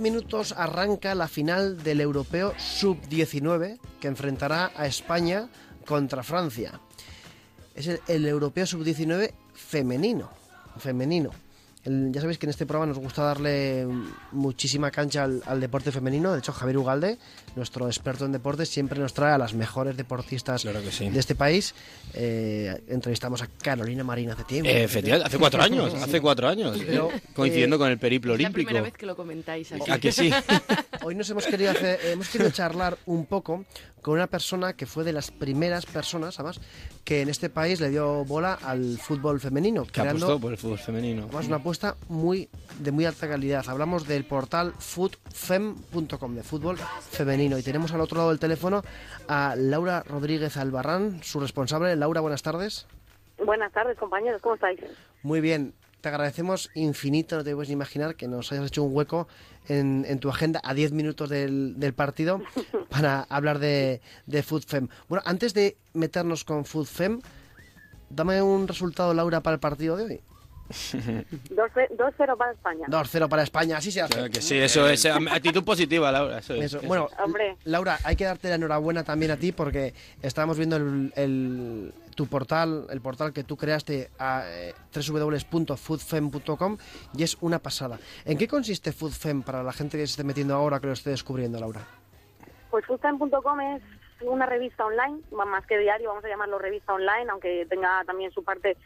minutos arranca la final del europeo sub-19 que enfrentará a España contra Francia. Es el, el europeo sub-19 femenino. Femenino. El- ya sabéis que en este programa nos gusta darle muchísima cancha al, al deporte femenino. De hecho, Javier Ugalde, nuestro experto en deportes, siempre nos trae a las mejores deportistas Claro que sí. de este país. Eh, entrevistamos a Carolina Marín hace tiempo. Eh, efectivamente, hace cuatro años, hace cuatro años, Pero, eh, coincidiendo eh, con el periplo Es la olímpico. primera vez que lo comentáis aquí. ¿A que sí? Hoy nos hemos querido hacer- hemos querido charlar un poco con una persona que fue de las primeras personas, además, que en este país le dio bola al fútbol femenino, que apostó creando por el fútbol femenino. además una apuesta muy de muy alta calidad. Hablamos del portal foodfem.com de fútbol femenino y tenemos al otro lado del teléfono a Laura Rodríguez Albarrán, su responsable. Laura, buenas tardes. Buenas tardes, compañeros, ¿cómo estáis? Muy bien, te agradecemos infinito, no te puedes ni imaginar que nos hayas hecho un hueco en, en tu agenda a 10 minutos del, del partido para hablar de, de FoodFem. Bueno, antes de meternos con FoodFem, dame un resultado, Laura, para el partido de hoy. 2-0 para España. 2-0 para España, así se hace. Claro que sí, eso es. eh, Actitud positiva, Laura. Eso es. Eso. Bueno, Hombre. Laura, hay que darte la enhorabuena también a ti porque estábamos viendo el, el- tu portal, el portal que tú creaste a eh, www.foodfem.com y es una pasada. ¿En qué consiste Foodfem para la gente que se esté metiendo ahora que lo esté descubriendo, Laura? Pues foodtime.com es una revista online, más que diario, vamos a llamarlo revista online, aunque tenga también su parte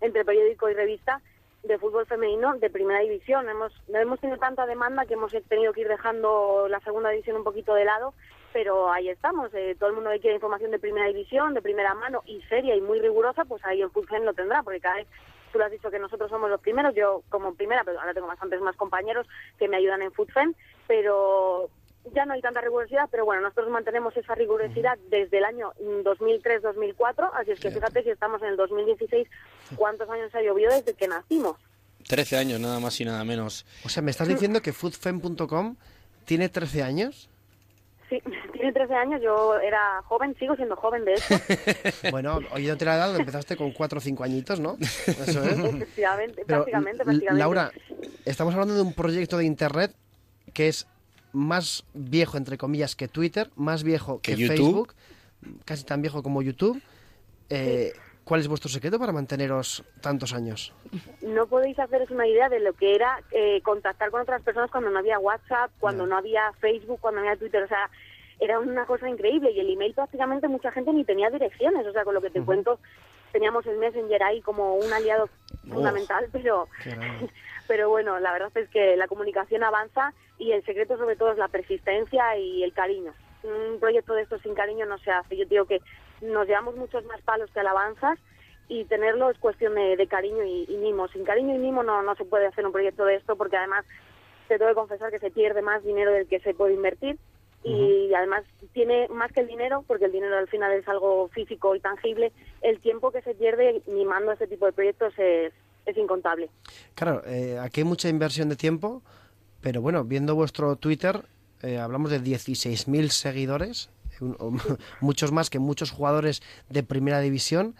entre periódico y revista de fútbol femenino de primera división. Hemos, hemos tenido tanta demanda que hemos tenido que ir dejando la segunda división un poquito de lado, pero ahí estamos. eh, todo el mundo que quiere información de primera división, de primera mano y seria y muy rigurosa, pues ahí el Foodfem lo tendrá, porque cada vez tú lo has dicho que nosotros somos los primeros, yo como primera, pero ahora tengo bastantes más compañeros que me ayudan en Foodfem, pero ya no hay tanta rigurosidad, pero bueno, nosotros mantenemos esa rigurosidad desde el año mm, 2003-2004, así es que fíjate si estamos en el 2016, ¿cuántos años ha llovido desde que nacimos? 13 años, nada más y nada menos. O sea, ¿me estás diciendo que foodfem.com tiene 13 años? Sí, tiene 13 años, yo era joven, sigo siendo joven de hecho, Bueno, oyéndote la edad, donde empezaste con 4 o 5 añitos, ¿no? Eso es. efectivamente, prácticamente, prácticamente. Laura, estamos hablando de un proyecto de Internet que es más viejo, entre comillas, que Twitter, más viejo que. Facebook, casi tan viejo como YouTube. Eh, ¿Cuál es vuestro secreto para manteneros tantos años? no podéis haceros una idea de lo que era eh, contactar con otras personas cuando no había WhatsApp, cuando no había Facebook, cuando no había Twitter, o sea, era una cosa increíble y el email prácticamente mucha gente ni tenía direcciones, o sea, con lo que te cuento, teníamos el Messenger ahí como un aliado fundamental, pero pero bueno, la verdad es que la comunicación avanza y el secreto sobre todo es la persistencia y el cariño. Un proyecto de estos sin cariño no se hace. Yo digo que nos llevamos muchos más palos que alabanzas y tenerlo es cuestión de, de cariño y, y mimo. Sin cariño y mimo no, no se puede hacer un proyecto de esto porque además te tengo que confesar que se pierde más dinero del que se puede invertir y además tiene más que el dinero, porque el dinero al final es algo físico y tangible, el tiempo que se pierde mimando este tipo de proyectos es, es incontable. Claro, eh, aquí hay mucha inversión de tiempo, pero bueno, viendo vuestro Twitter, eh, hablamos de 16.000 seguidores, un- muchos más que muchos jugadores de primera división.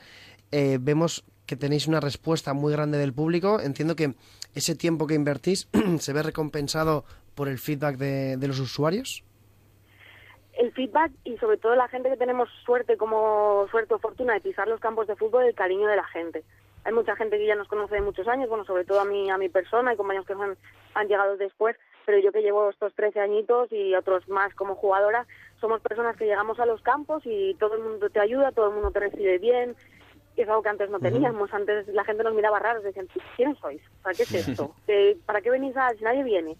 Eh, vemos que tenéis una respuesta muy grande del público. Entiendo que ese tiempo que invertís se ve recompensado por el feedback de, de los usuarios. El feedback y sobre todo la gente que tenemos suerte como suerte o fortuna de pisar los campos de fútbol, el cariño de la gente. Hay mucha gente que ya nos conoce de muchos años, bueno, sobre todo a mi, a mi persona, hay compañeros que han, han llegado después, pero yo que llevo estos 13 añitos y otros más como jugadora, somos personas que llegamos a los campos y todo el mundo te ayuda, todo el mundo te recibe bien, que es algo que antes no teníamos. Antes la gente nos miraba raros, decían, ¿quiénes sois? ¿Para qué es esto? ¿Qué- ¿Para qué venís a si nadie viene?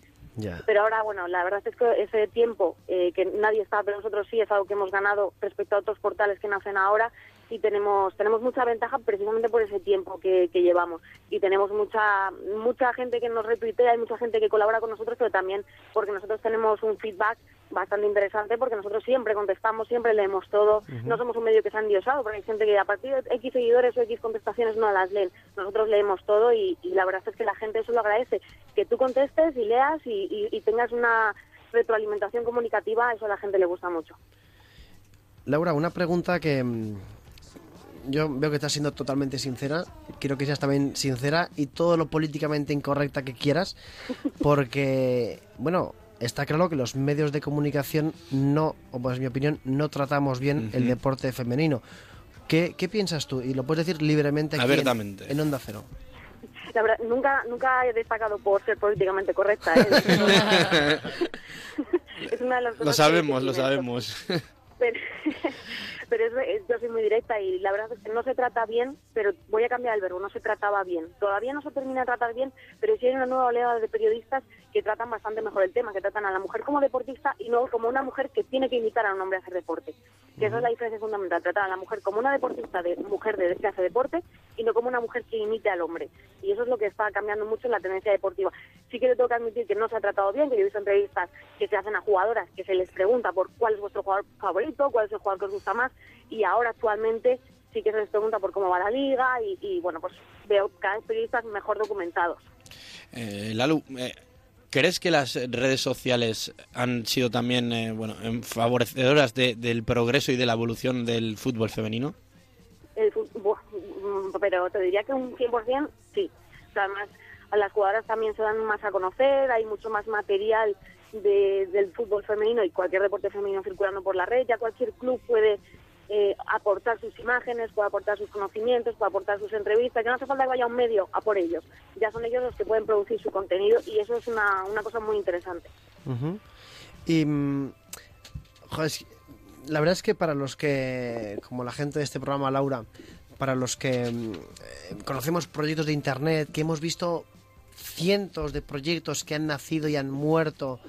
Pero ahora, bueno, la verdad es que ese tiempo eh, que nadie está, pero nosotros sí, es algo que hemos ganado respecto a otros portales que nacen ahora y tenemos tenemos mucha ventaja precisamente por ese tiempo que, que llevamos. Y tenemos mucha mucha gente que nos retuitea y mucha gente que colabora con nosotros, pero también porque nosotros tenemos un feedback bastante interesante porque nosotros siempre contestamos, siempre leemos todo, no somos un medio que se ha endiosado, porque hay gente que a partir de X seguidores o X contestaciones no las leen, nosotros leemos todo y, y la verdad es que la gente eso lo agradece, que tú contestes y leas y, y- y tengas una retroalimentación comunicativa, eso a la gente le gusta mucho. Laura, una pregunta que yo veo que estás siendo totalmente sincera. Quiero que seas también sincera y todo lo políticamente incorrecta que quieras, porque, bueno, está claro que los medios de comunicación no, o pues en mi opinión, no tratamos bien el deporte femenino. ¿Qué, qué piensas tú? Y lo puedes decir libremente aquí en, Abiertamente. en Onda Cero. La verdad, nunca, nunca he destacado por ser políticamente correcta. ¿eh? es una de las Lo cosas que- sabemos, que lo sabemos. pero, pero es, yo soy muy directa y la verdad es que no se trata bien, pero voy a cambiar el verbo, no se trataba bien. Todavía no se termina de tratar bien, pero sí hay una nueva oleada de periodistas que tratan bastante mejor el tema, que tratan a la mujer como deportista y no como una mujer que tiene que imitar a un hombre a hacer deporte. Que esa es la diferencia fundamental, tratar a la mujer como una deportista de mujer de que hace deporte y no como una mujer que imite al hombre. Y eso es lo que está cambiando mucho en la tendencia deportiva. Sí que le tengo que admitir que no se ha tratado bien, que yo he visto entrevistas que se hacen a jugadoras, que se les pregunta por cuál es vuestro jugador favorito, cuál es el jugador que os gusta más, y ahora actualmente sí que se les pregunta por cómo va la liga y, y, bueno, pues veo cada vez periodistas mejor documentados. Eh, Lalu, eh, ¿crees que las redes sociales han sido también eh, bueno, favorecedoras de- del progreso y de la evolución del fútbol femenino? El mm, pero te diría que un 100% sí. O sea, además, a las jugadoras también se dan más a conocer, hay mucho más material de- del fútbol femenino y cualquier deporte femenino circulando por la red. Ya cualquier club puede eh, aportar sus imágenes, puede aportar sus conocimientos, puede aportar sus entrevistas. Ya no hace falta que vaya un medio a por ellos. Ya son ellos los que pueden producir su contenido y eso es una, una cosa muy interesante. Y, mm, joder, la verdad es que para los que, como la gente de este programa, Laura, para los que mm, eh, conocemos proyectos de Internet, que hemos visto cientos de proyectos que han nacido y han muerto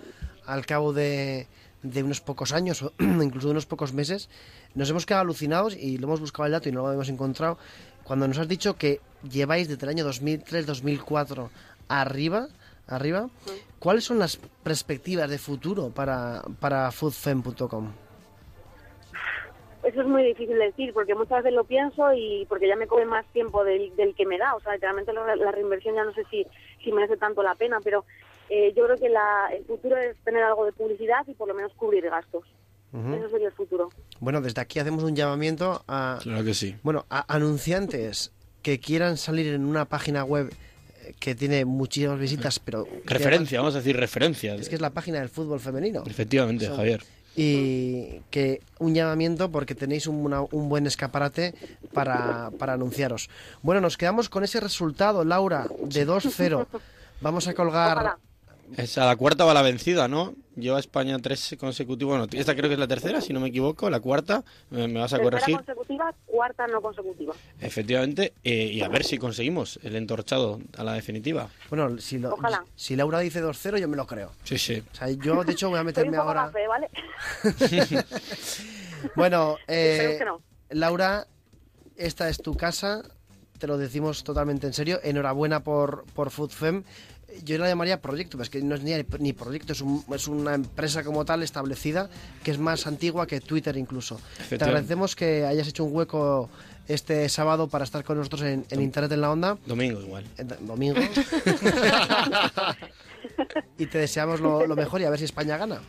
al cabo de, de unos pocos años o incluso de unos pocos meses, nos hemos quedado alucinados y lo hemos buscado el dato y no lo hemos encontrado. Cuando nos has dicho que lleváis desde el año 2003-2004 arriba, arriba, ¿cuáles son las perspectivas de futuro para, para foodfem.com? Eso es muy difícil de decir porque muchas veces lo pienso y porque ya me come más tiempo del, del que me da. O sea, realmente la, la reinversión ya no sé si, si merece tanto la pena, pero eh, yo creo que la, el futuro es tener algo de publicidad y por lo menos cubrir gastos. Eso sería el futuro. Bueno, desde aquí hacemos un llamamiento a, Claro que sí. bueno, a anunciantes que quieran salir en una página web eh, que tiene muchísimas visitas, pero... Referencia, vamos a decir referencia. Es que es la página del fútbol femenino. Efectivamente, Son- Javier. Y que un llamamiento porque tenéis un, una- un buen escaparate para, para anunciaros. Bueno, nos quedamos con ese resultado, Laura, de 2-0. Vamos a colgar... Ojalá. Es a la cuarta va la vencida, ¿no? Lleva España tres consecutivos. Bueno, esta creo que es la tercera, si no me equivoco. La cuarta, me, me vas a Tercera corregir. consecutiva, cuarta no consecutiva. Efectivamente, eh, y a ver si conseguimos el entorchado a la definitiva. Bueno, si, lo- Ojalá. si Laura dice 2-0, yo me lo creo. Sí, sí. O sea, yo, de hecho, voy a Soy un meterme poco ahora... Bueno, eh, Esperemos que no. Laura, esta es tu casa, te lo decimos totalmente en serio. Enhorabuena por, por FoodFem. Yo la llamaría proyecto, pero es que no es ni, ni proyecto, es, un- es una empresa como tal establecida que es más antigua que Twitter incluso. Te agradecemos que hayas hecho un hueco este sábado para estar con nosotros en, en Internet en la Onda. Domingo igual. eh, Domingo. y te deseamos lo, lo mejor y a ver si España gana.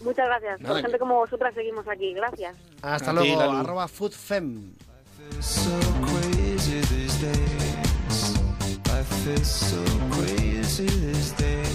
Muchas gracias. Nada, Por gente como vosotras seguimos aquí. Gracias. Hasta A luego, arroba foodfem. Crazy these days. Life is so crazy these days.